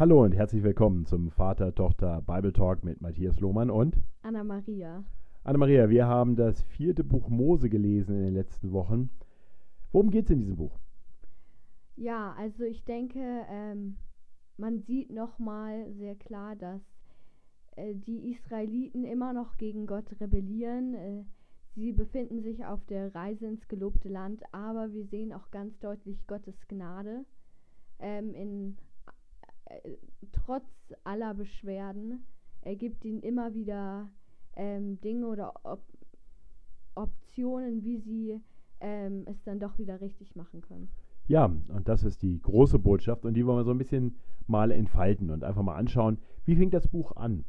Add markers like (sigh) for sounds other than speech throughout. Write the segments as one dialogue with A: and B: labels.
A: Hallo und herzlich willkommen zum Vater-Tochter Bible Talk mit Matthias Lohmann und
B: Anna-Maria.
A: Anna-Maria. Wir haben das vierte Buch Mose gelesen in den letzten Wochen. Worum geht es in diesem Buch?
B: Ja, also ich denke, ähm, man sieht nochmal sehr klar, dass äh, die Israeliten immer noch gegen Gott rebellieren. Äh, sie befinden sich auf der Reise ins gelobte Land, aber wir sehen auch ganz deutlich Gottes Gnade ähm, in äh, trotz aller Beschwerden, er gibt ihnen immer wieder ähm, Dinge oder Op Optionen, wie sie ähm, es dann doch wieder richtig machen können.
A: Ja, und das ist die große Botschaft und die wollen wir so ein bisschen mal entfalten und einfach mal anschauen, wie fängt das Buch an?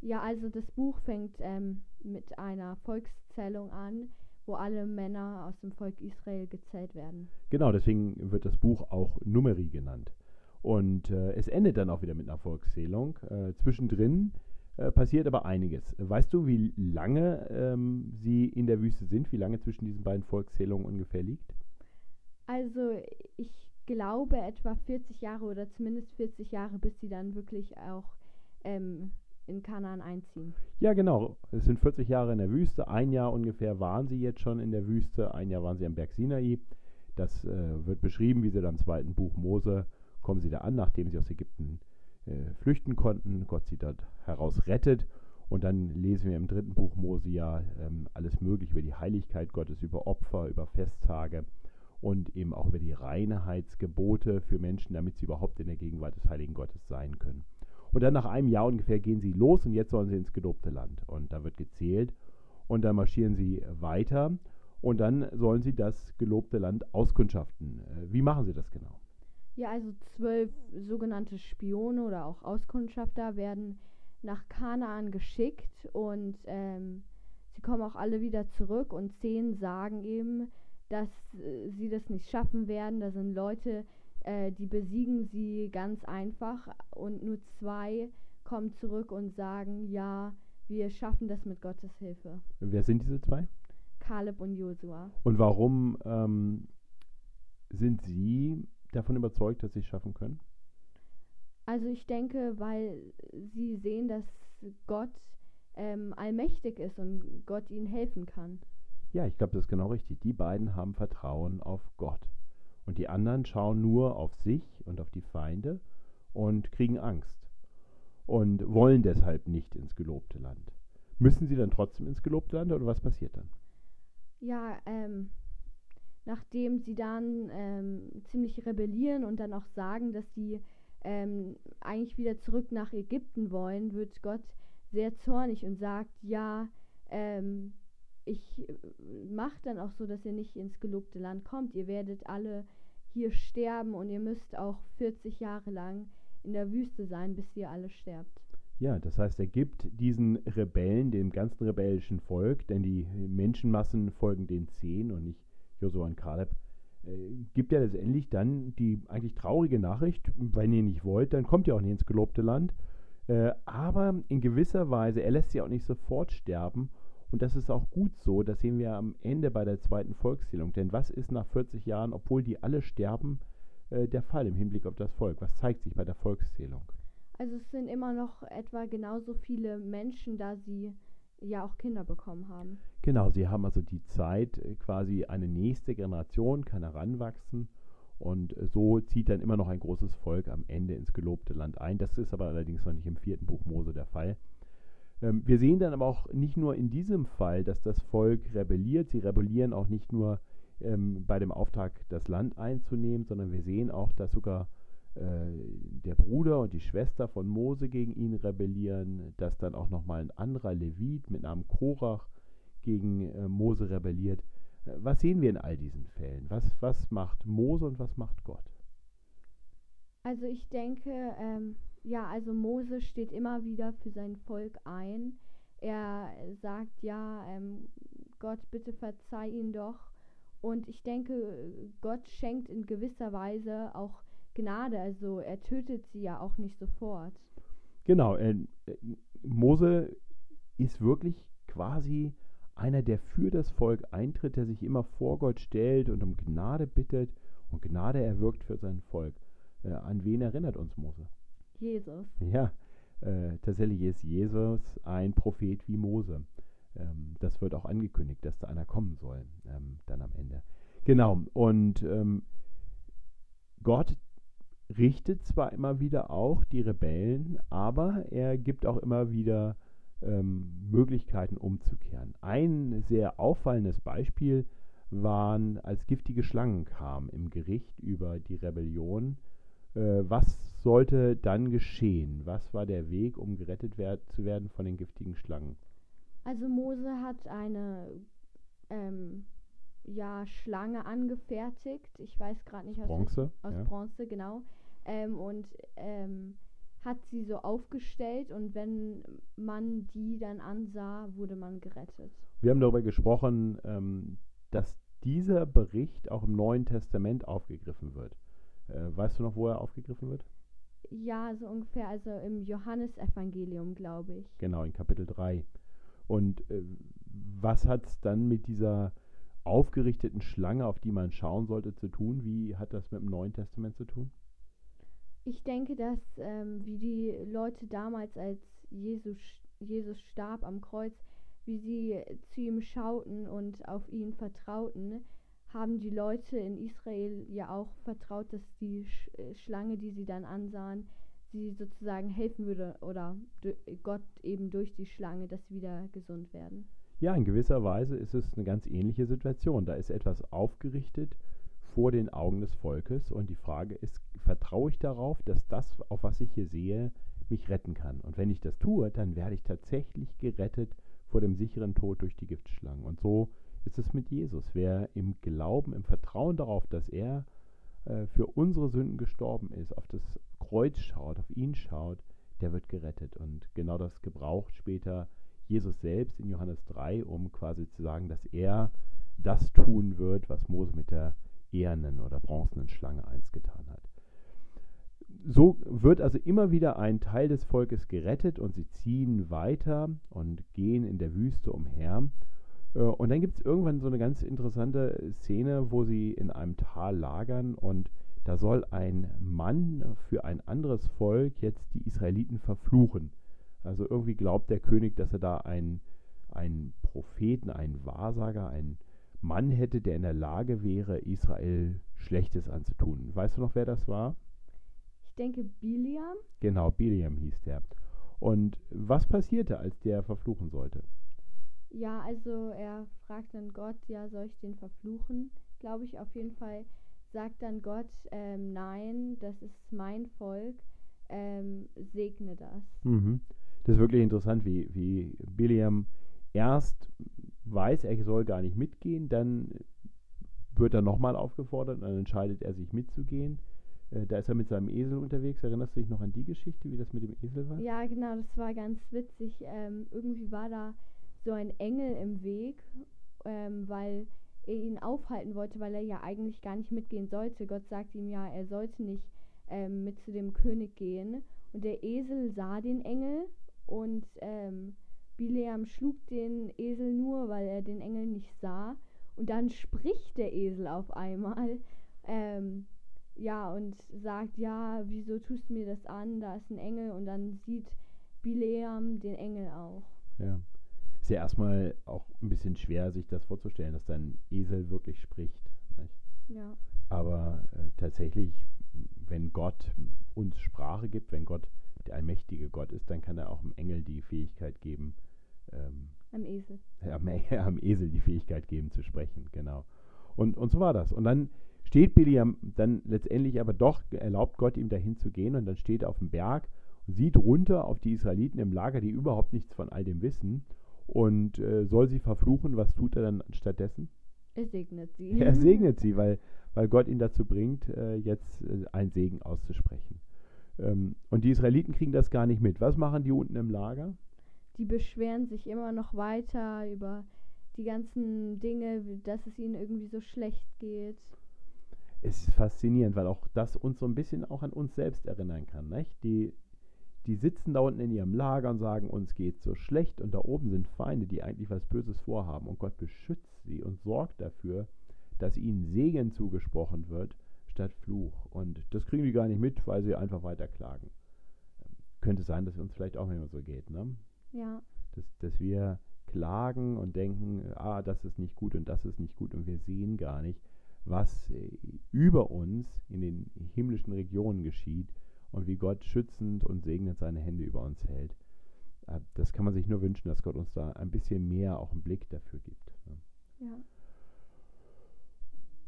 B: Ja, also das Buch fängt ähm, mit einer Volkszählung an, wo alle Männer aus dem Volk Israel gezählt werden.
A: Genau, deswegen wird das Buch auch Numeri genannt. Und äh, es endet dann auch wieder mit einer Volkszählung. Äh, zwischendrin äh, passiert aber einiges. Weißt du, wie lange ähm, sie in der Wüste sind? Wie lange zwischen diesen beiden Volkszählungen ungefähr liegt?
B: Also ich glaube etwa 40 Jahre oder zumindest 40 Jahre, bis sie dann wirklich auch ähm, in Kanaan einziehen.
A: Ja, genau. Es sind 40 Jahre in der Wüste. Ein Jahr ungefähr waren sie jetzt schon in der Wüste. Ein Jahr waren sie am Berg Sinai. Das äh, wird beschrieben, wie sie dann im zweiten Buch Mose kommen sie da an, nachdem sie aus Ägypten äh, flüchten konnten. Gott sie dort heraus rettet. Und dann lesen wir im dritten Buch Mose ja ähm, alles Mögliche über die Heiligkeit Gottes, über Opfer, über Festtage und eben auch über die Reinheitsgebote für Menschen, damit sie überhaupt in der Gegenwart des Heiligen Gottes sein können. Und dann nach einem Jahr ungefähr gehen sie los und jetzt sollen sie ins gelobte Land. Und da wird gezählt und dann marschieren sie weiter und dann sollen sie das gelobte Land auskundschaften. Äh, wie machen sie das genau?
B: Ja, also zwölf sogenannte Spione oder auch Auskundschafter werden nach Kanaan geschickt und ähm, sie kommen auch alle wieder zurück und zehn sagen eben, dass äh, sie das nicht schaffen werden. Da sind Leute, äh, die besiegen sie ganz einfach und nur zwei kommen zurück und sagen, ja, wir schaffen das mit Gottes Hilfe.
A: Wer sind diese zwei?
B: Kaleb und Josua.
A: Und warum ähm, sind sie davon überzeugt, dass sie es schaffen können?
B: Also ich denke, weil sie sehen, dass Gott ähm, allmächtig ist und Gott ihnen helfen kann.
A: Ja, ich glaube, das ist genau richtig. Die beiden haben Vertrauen auf Gott. Und die anderen schauen nur auf sich und auf die Feinde und kriegen Angst und wollen deshalb nicht ins gelobte Land. Müssen sie dann trotzdem ins gelobte Land oder was passiert dann?
B: Ja, ähm, nachdem sie dann ähm, ziemlich rebellieren und dann auch sagen, dass sie ähm, eigentlich wieder zurück nach Ägypten wollen, wird Gott sehr zornig und sagt, ja, ähm, ich äh, mache dann auch so, dass ihr nicht ins gelobte Land kommt. Ihr werdet alle hier sterben und ihr müsst auch 40 Jahre lang in der Wüste sein, bis ihr alle sterbt.
A: Ja, das heißt, er gibt diesen Rebellen, dem ganzen rebellischen Volk, denn die Menschenmassen folgen den zehn und nicht Josua und Kaleb, äh, gibt er letztendlich dann die eigentlich traurige Nachricht, wenn ihr nicht wollt, dann kommt ihr auch nicht ins gelobte Land. Äh, aber in gewisser Weise, er lässt sie auch nicht sofort sterben. Und das ist auch gut so, das sehen wir am Ende bei der zweiten Volkszählung. Denn was ist nach 40 Jahren, obwohl die alle sterben, äh, der Fall im Hinblick auf das Volk? Was zeigt sich bei der Volkszählung?
B: Also es sind immer noch etwa genauso viele Menschen, da sie ja auch Kinder bekommen haben.
A: Genau, sie haben also die Zeit, äh, quasi eine nächste Generation kann heranwachsen und äh, so zieht dann immer noch ein großes Volk am Ende ins gelobte Land ein. Das ist aber allerdings noch nicht im vierten Buch Mose der Fall. Ähm, wir sehen dann aber auch nicht nur in diesem Fall, dass das Volk rebelliert, sie rebellieren auch nicht nur ähm, bei dem Auftrag, das Land einzunehmen, sondern wir sehen auch, dass sogar der Bruder und die Schwester von Mose gegen ihn rebellieren, dass dann auch nochmal ein anderer Levit mit Namen Korach gegen äh, Mose rebelliert. Äh, was sehen wir in all diesen Fällen? Was, was macht Mose und was macht Gott?
B: Also ich denke, ähm, ja, also Mose steht immer wieder für sein Volk ein. Er sagt ja, ähm, Gott, bitte verzeih ihn doch. Und ich denke, Gott schenkt in gewisser Weise auch Gnade, also er tötet sie ja auch nicht sofort.
A: Genau, äh, Mose ist wirklich quasi einer, der für das Volk eintritt, der sich immer vor Gott stellt und um Gnade bittet und Gnade erwirkt für sein Volk. Äh, an wen erinnert uns Mose?
B: Jesus.
A: Ja, äh, tatsächlich ist Jesus ein Prophet wie Mose. Ähm, das wird auch angekündigt, dass da einer kommen soll, ähm, dann am Ende. Genau, und ähm, Gott richtet zwar immer wieder auch die Rebellen, aber er gibt auch immer wieder ähm, Möglichkeiten umzukehren. Ein sehr auffallendes Beispiel waren, als giftige Schlangen kamen im Gericht über die Rebellion. Äh, was sollte dann geschehen? Was war der Weg, um gerettet werd zu werden von den giftigen Schlangen?
B: Also Mose hat eine ähm, ja, Schlange angefertigt. Ich weiß gerade nicht
A: aus Bronze.
B: Aus ja. Bronze, genau. Ähm, und ähm, hat sie so aufgestellt und wenn man die dann ansah, wurde man gerettet.
A: Wir haben darüber gesprochen, ähm, dass dieser Bericht auch im Neuen Testament aufgegriffen wird. Äh, weißt du noch, wo er aufgegriffen wird?
B: Ja, so ungefähr, also im Johannesevangelium, glaube ich.
A: Genau, in Kapitel 3. Und äh, was hat es dann mit dieser aufgerichteten Schlange, auf die man schauen sollte, zu tun? Wie hat das mit dem Neuen Testament zu tun?
B: Ich denke, dass ähm, wie die Leute damals, als Jesus, Jesus starb am Kreuz, wie sie zu ihm schauten und auf ihn vertrauten, haben die Leute in Israel ja auch vertraut, dass die Sch äh, Schlange, die sie dann ansahen, sie sozusagen helfen würde oder Gott eben durch die Schlange, dass sie wieder gesund werden.
A: Ja, in gewisser Weise ist es eine ganz ähnliche Situation. Da ist etwas aufgerichtet vor den Augen des Volkes und die Frage ist, vertraue ich darauf, dass das, auf was ich hier sehe, mich retten kann? Und wenn ich das tue, dann werde ich tatsächlich gerettet vor dem sicheren Tod durch die Giftschlangen. Und so ist es mit Jesus. Wer im Glauben, im Vertrauen darauf, dass er äh, für unsere Sünden gestorben ist, auf das Kreuz schaut, auf ihn schaut, der wird gerettet. Und genau das gebraucht später Jesus selbst in Johannes 3, um quasi zu sagen, dass er das tun wird, was Mose mit der ehernen oder bronzenen Schlange einst getan hat. So wird also immer wieder ein Teil des Volkes gerettet und sie ziehen weiter und gehen in der Wüste umher. Äh, und dann gibt es irgendwann so eine ganz interessante Szene, wo sie in einem Tal lagern und da soll ein Mann für ein anderes Volk jetzt die Israeliten verfluchen. Also irgendwie glaubt der König, dass er da einen, einen Propheten, einen Wahrsager, einen Mann hätte, der in der Lage wäre, Israel Schlechtes anzutun. Weißt du noch, wer das war?
B: Ich denke Biliam.
A: Genau, Biliam hieß der. Und was passierte, als der verfluchen sollte?
B: Ja, also er fragt dann Gott, ja, soll ich den verfluchen? Glaube ich auf jeden Fall. Sagt dann Gott, ähm, nein, das ist mein Volk, ähm, segne das.
A: Mhm. Das ist wirklich interessant, wie, wie Biliam erst weiß, er soll gar nicht mitgehen, dann wird er nochmal aufgefordert und dann entscheidet er sich mitzugehen. Äh, da ist er mit seinem Esel unterwegs. Erinnerst du dich noch an die Geschichte, wie das mit dem Esel war?
B: Ja, genau, das war ganz witzig. Ähm, irgendwie war da so ein Engel im Weg, ähm, weil er ihn aufhalten wollte, weil er ja eigentlich gar nicht mitgehen sollte. Gott sagte ihm ja, er sollte nicht ähm, mit zu dem König gehen. Und der Esel sah den Engel und ähm, Bileam schlug den Esel nur, weil er den Engel nicht sah. Und dann spricht der Esel auf einmal. Ähm, ja, und sagt, ja, wieso tust du mir das an? Da ist ein Engel. Und dann sieht Bileam den Engel auch.
A: Ja. Ist ja erstmal auch ein bisschen schwer, sich das vorzustellen, dass dein Esel wirklich spricht. Nicht?
B: Ja.
A: Aber äh, tatsächlich, wenn Gott uns Sprache gibt, wenn Gott der allmächtige Gott ist, dann kann er auch dem Engel die Fähigkeit geben,
B: ähm, am Esel.
A: Am, (laughs) am, Esel die Fähigkeit geben zu sprechen, genau. Und, und so war das. Und dann steht Biliam dann letztendlich aber doch, erlaubt Gott ihm dahin zu gehen und dann steht er auf dem Berg und sieht runter auf die Israeliten im Lager, die überhaupt nichts von all dem wissen und äh, soll sie verfluchen. Was tut er dann stattdessen?
B: Er segnet sie.
A: Er segnet (laughs) sie, weil, weil Gott ihn dazu bringt, äh, jetzt äh, einen Segen auszusprechen. Ähm, und die Israeliten kriegen das gar nicht mit. Was machen die unten im Lager?
B: Die beschweren sich immer noch weiter über die ganzen Dinge, dass es ihnen irgendwie so schlecht geht.
A: Es ist faszinierend, weil auch das uns so ein bisschen auch an uns selbst erinnern kann. Nicht? Die, die sitzen da unten in ihrem Lager und sagen, uns geht so schlecht und da oben sind Feinde, die eigentlich was Böses vorhaben und Gott beschützt sie und sorgt dafür, dass ihnen Segen zugesprochen wird, statt Fluch. Und das kriegen die gar nicht mit, weil sie einfach weiter klagen. Könnte sein, dass es uns vielleicht auch immer so geht, ne?
B: Ja.
A: Dass, dass wir klagen und denken, ah, das ist nicht gut und das ist nicht gut und wir sehen gar nicht, was äh, über uns in den himmlischen Regionen geschieht und wie Gott schützend und segnend seine Hände über uns hält. Äh, das kann man sich nur wünschen, dass Gott uns da ein bisschen mehr auch einen Blick dafür gibt. Ne?
B: Ja.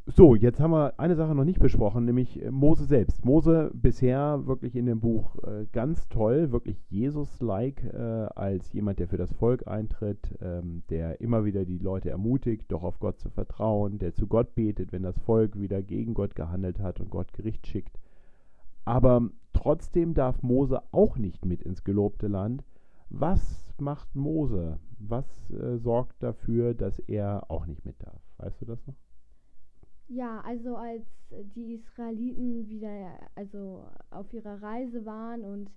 A: So, jetzt haben wir eine Sache noch nicht besprochen, nämlich äh, Mose selbst. Mose bisher wirklich in dem Buch äh, ganz toll, wirklich Jesus-like äh, als jemand, der für das Volk eintritt, ähm, der immer wieder die Leute ermutigt, doch auf Gott zu vertrauen, der zu Gott betet, wenn das Volk wieder gegen Gott gehandelt hat und Gott Gericht schickt. Aber trotzdem darf Mose auch nicht mit ins gelobte Land. Was macht Mose? Was äh, sorgt dafür, dass er auch nicht mit darf? Weißt du das noch?
B: Ja, also als die Israeliten wieder also auf ihrer Reise waren und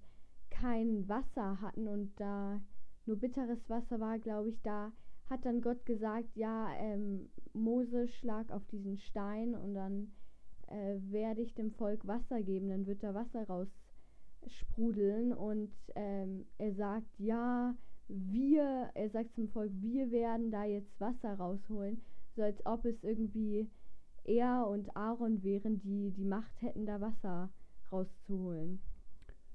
B: kein Wasser hatten und da nur bitteres Wasser war, glaube ich, da hat dann Gott gesagt, ja, ähm, Mose schlag auf diesen Stein und dann äh, werde ich dem Volk Wasser geben, dann wird da Wasser raussprudeln. Und ähm, er sagt, ja, wir, er sagt zum Volk, wir werden da jetzt Wasser rausholen, so als ob es irgendwie er und Aaron wären, die die Macht hätten, da Wasser rauszuholen.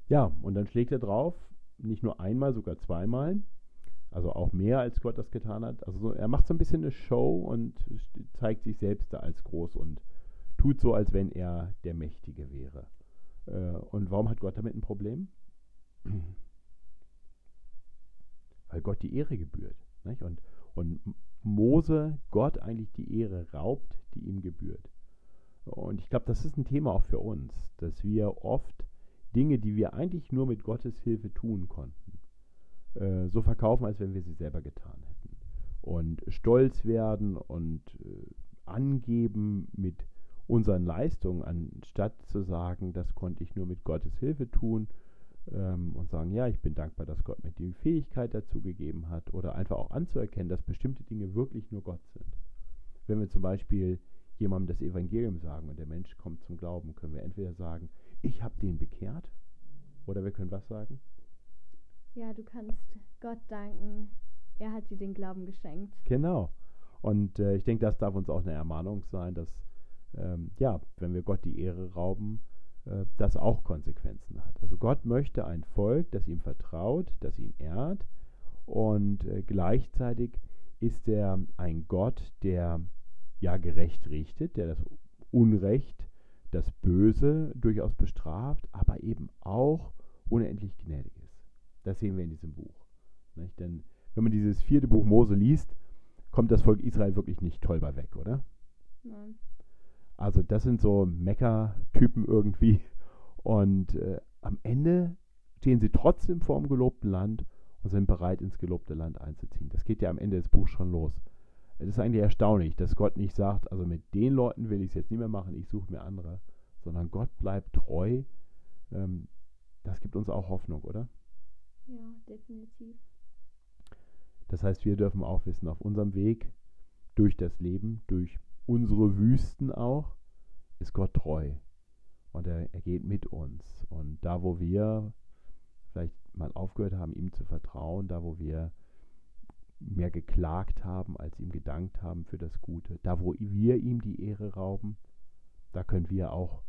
A: Ja, und dann schlägt er drauf, nicht nur einmal, sogar zweimal. Also auch mehr, als Gott das getan hat. Also so, er macht so ein bisschen eine Show und zeigt sich selbst da als groß und tut so, als wenn er der Mächtige wäre. Äh, und warum hat Gott damit ein Problem? (clears throat) Weil Gott die Ehre gebührt. Nicht? Und, und Mose Gott eigentlich die Ehre raubt, die ihm gebührt. Und ich glaube, das ist ein Thema auch für uns, dass wir oft Dinge, die wir eigentlich nur mit Gottes Hilfe tun konnten, äh, so verkaufen, als wenn wir sie selber getan hätten. Und stolz werden und äh, angeben mit unseren Leistungen, anstatt zu sagen, das konnte ich nur mit Gottes Hilfe tun ähm, und sagen, ja, ich bin dankbar, dass Gott mir die Fähigkeit dazu gegeben hat oder einfach auch anzuerkennen, dass bestimmte Dinge wirklich nur Gott sind. Wenn wir zum Beispiel jemandem das Evangelium sagen und der Mensch kommt zum Glauben, können wir entweder sagen, ich habe den bekehrt oder wir können was sagen?
B: Ja, du kannst Gott danken, er hat dir den Glauben geschenkt.
A: Genau. Und äh, ich denke, das darf uns auch eine Ermahnung sein, dass, ähm, ja, wenn wir Gott die Ehre rauben, äh, das auch Konsequenzen hat. Also Gott möchte ein Volk, das ihm vertraut, das ihn ehrt und äh, gleichzeitig ist er ein Gott, der ja gerecht richtet, der das Unrecht, das Böse durchaus bestraft, aber eben auch unendlich gnädig ist. Das sehen wir in diesem Buch. Nicht? Denn wenn man dieses vierte Buch Mose liest, kommt das Volk Israel wirklich nicht toll bei weg, oder?
B: Nein.
A: Also das sind so Mecker-Typen irgendwie. Und äh, am Ende stehen sie trotzdem vor dem gelobten Land und sind bereit, ins gelobte Land einzuziehen. Das geht ja am Ende des Buchs schon los. Es ist eigentlich erstaunlich, dass Gott nicht sagt, also mit den Leuten will ich es jetzt nicht mehr machen, ich suche mir andere, sondern Gott bleibt treu. Ähm, das gibt uns auch Hoffnung, oder?
B: Ja, definitiv.
A: Das heißt, wir dürfen auch wissen, auf unserem Weg durch das Leben, durch unsere Wüsten auch, ist Gott treu. Und er, er geht mit uns. Und da, wo wir vielleicht mal aufgehört haben, ihm zu vertrauen, da, wo wir mehr geklagt haben, als ihm gedankt haben für das Gute, da, wo wir ihm die Ehre rauben, da können wir auch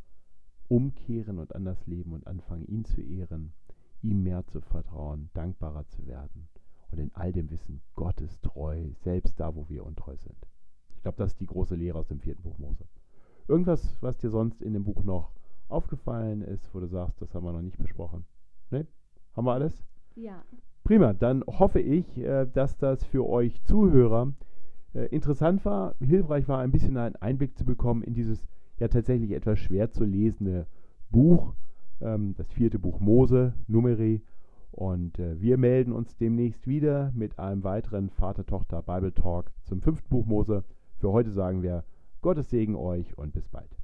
A: umkehren und anders leben und anfangen, ihn zu ehren, ihm mehr zu vertrauen, dankbarer zu werden und in all dem Wissen, Gott ist treu, selbst da, wo wir untreu sind glaube, das ist die große Lehre aus dem vierten Buch Mose. Irgendwas, was dir sonst in dem Buch noch aufgefallen ist, wo du sagst, das haben wir noch nicht besprochen? Ne? Haben wir alles?
B: Ja.
A: Prima, dann hoffe ich, äh, dass das für euch Zuhörer äh, interessant war, hilfreich war, ein bisschen einen Einblick zu bekommen in dieses ja tatsächlich etwas schwer zu lesende Buch, ähm, das vierte Buch Mose, Numeri. Und äh, wir melden uns demnächst wieder mit einem weiteren Vater-Tochter-Bible-Talk zum fünften Buch Mose. Für heute sagen wir Gottes Segen euch und bis bald.